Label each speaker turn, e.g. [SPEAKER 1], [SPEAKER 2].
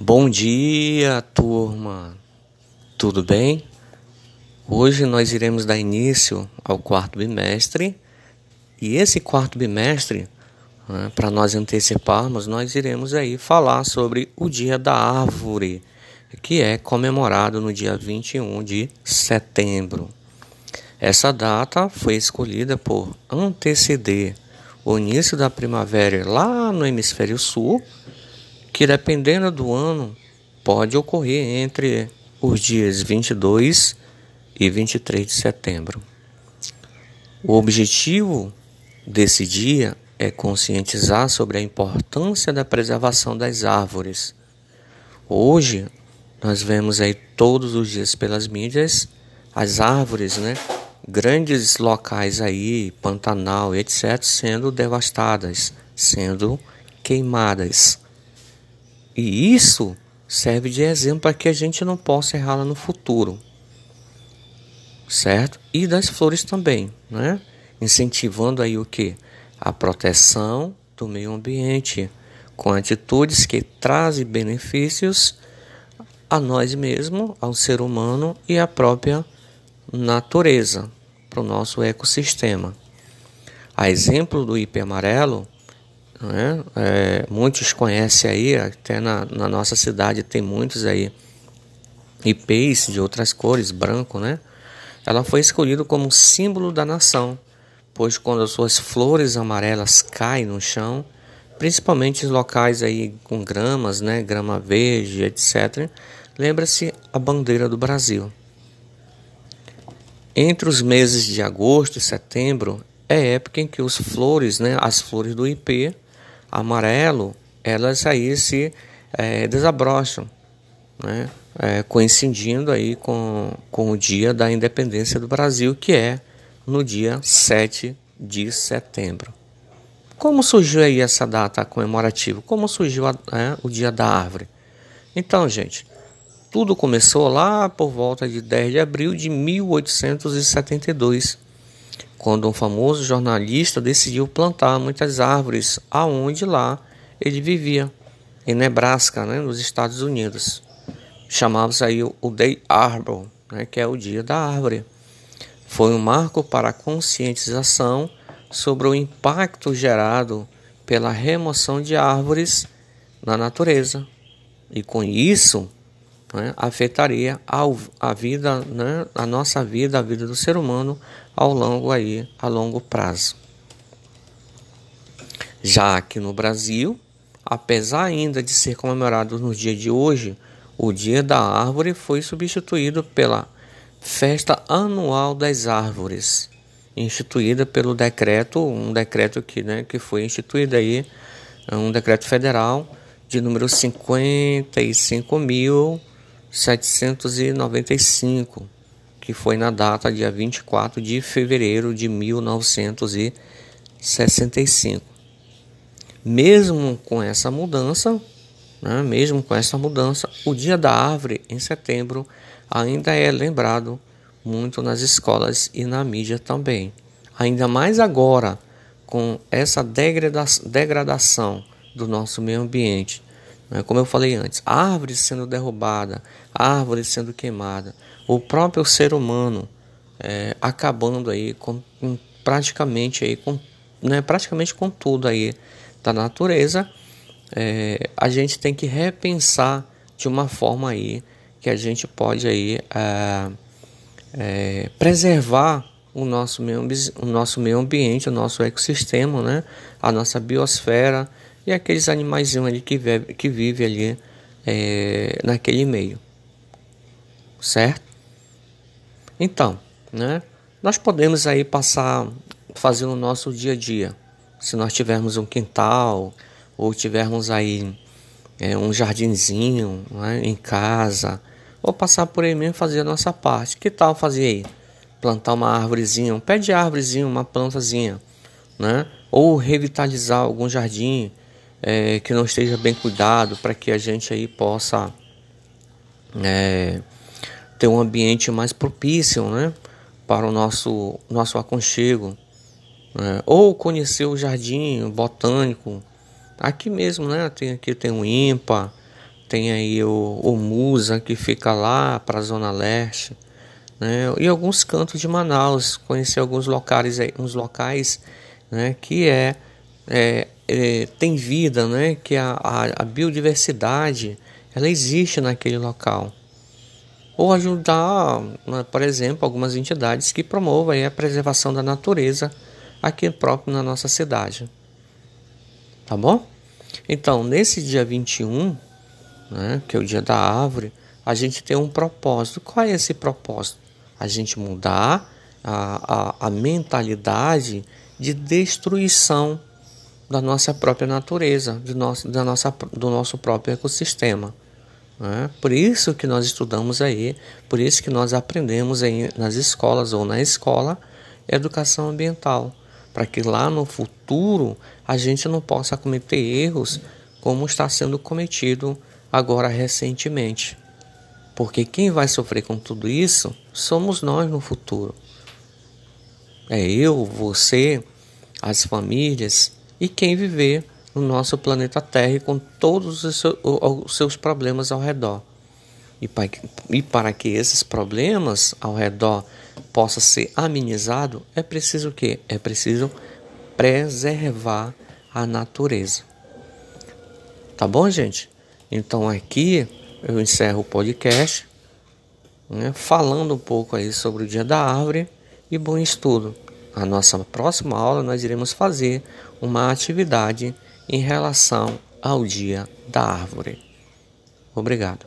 [SPEAKER 1] Bom dia, turma. Tudo bem? Hoje nós iremos dar início ao quarto bimestre e esse quarto bimestre, né, para nós anteciparmos, nós iremos aí falar sobre o Dia da Árvore, que é comemorado no dia 21 de setembro. Essa data foi escolhida por anteceder o início da primavera lá no hemisfério sul que dependendo do ano pode ocorrer entre os dias 22 e 23 de setembro. O objetivo desse dia é conscientizar sobre a importância da preservação das árvores. Hoje nós vemos aí todos os dias pelas mídias as árvores, né? Grandes locais aí, Pantanal, etc, sendo devastadas, sendo queimadas. E isso serve de exemplo para que a gente não possa errar no futuro. Certo? E das flores também, né? Incentivando aí o que? A proteção do meio ambiente com atitudes que trazem benefícios a nós mesmos, ao ser humano e à própria natureza, para o nosso ecossistema. A exemplo do IP amarelo, né? É, muitos conhecem aí, até na, na nossa cidade tem muitos aí IPs de outras cores, branco, né? Ela foi escolhida como símbolo da nação, pois quando as suas flores amarelas caem no chão, principalmente em locais aí com gramas, né, grama verde, etc., lembra-se a bandeira do Brasil. Entre os meses de agosto e setembro é época em que os flores, né, as flores do IP, amarelo, elas aí se é, desabrocham, né? É, coincidindo aí com, com o dia da independência do Brasil, que é no dia 7 de setembro. Como surgiu aí essa data comemorativa? Como surgiu a, é, o dia da árvore? Então, gente, tudo começou lá por volta de 10 de abril de 1872 quando um famoso jornalista decidiu plantar muitas árvores aonde lá ele vivia, em Nebraska, né, nos Estados Unidos. Chamava-se aí o Day Arbor, né, que é o Dia da Árvore. Foi um marco para a conscientização sobre o impacto gerado pela remoção de árvores na natureza. E com isso, né, afetaria a, a vida, né, a nossa vida, a vida do ser humano ao longo aí, a longo prazo. Já aqui no Brasil, apesar ainda de ser comemorado no dia de hoje, o Dia da Árvore foi substituído pela Festa Anual das Árvores, instituída pelo decreto, um decreto que, né, que foi instituído aí, um decreto federal de número 55 mil 795, que foi na data dia 24 de fevereiro de 1965. Mesmo com essa mudança, né, mesmo com essa mudança, o Dia da Árvore em setembro ainda é lembrado muito nas escolas e na mídia também. Ainda mais agora com essa degradação do nosso meio ambiente? Como eu falei antes, árvores sendo derrubadas, árvores sendo queimadas, o próprio ser humano é, acabando aí com, com, praticamente aí com, né, praticamente com tudo aí da natureza, é, a gente tem que repensar de uma forma aí que a gente pode aí é, é preservar o nosso meio, o nosso meio ambiente, o nosso ecossistema, né, a nossa biosfera e aqueles animais ali que vive, que ali é, naquele meio, certo? Então, né? Nós podemos aí passar fazendo o nosso dia a dia. Se nós tivermos um quintal ou tivermos aí é, um jardinzinho né, em casa, ou passar por aí mesmo fazer a nossa parte. Que tal fazer aí? Plantar uma árvorezinha, um pé de árvorezinha, uma plantazinha, né? Ou revitalizar algum jardim, é, que não esteja bem cuidado para que a gente aí possa é, ter um ambiente mais propício né, para o nosso, nosso aconchego. Né? Ou conhecer o jardim botânico. Aqui mesmo, né? Tem, aqui tem o IMPA, tem aí o, o Musa que fica lá para a Zona Leste, né? E alguns cantos de Manaus, conheci alguns locais, uns locais, né? Que é, é, é tem vida, né? Que a, a, a biodiversidade ela existe naquele local ou ajudar, né, por exemplo, algumas entidades que promovam a preservação da natureza aqui próprio na nossa cidade. Tá bom? Então, nesse dia 21, né, que é o dia da árvore, a gente tem um propósito. Qual é esse propósito? A gente mudar a, a, a mentalidade de destruição da nossa própria natureza, do nosso, da nossa, do nosso próprio ecossistema. Né? Por isso que nós estudamos aí, por isso que nós aprendemos aí nas escolas ou na escola educação ambiental, para que lá no futuro a gente não possa cometer erros como está sendo cometido agora recentemente. Porque quem vai sofrer com tudo isso somos nós no futuro. É eu, você, as famílias e quem viver no nosso planeta Terra com todos os seus problemas ao redor. E para que esses problemas ao redor possa ser amenizado, é preciso o quê? É preciso preservar a natureza. Tá bom, gente? Então aqui eu encerro o podcast, né, falando um pouco aí sobre o Dia da Árvore e bom estudo. Na nossa próxima aula nós iremos fazer uma atividade em relação ao Dia da Árvore. Obrigado.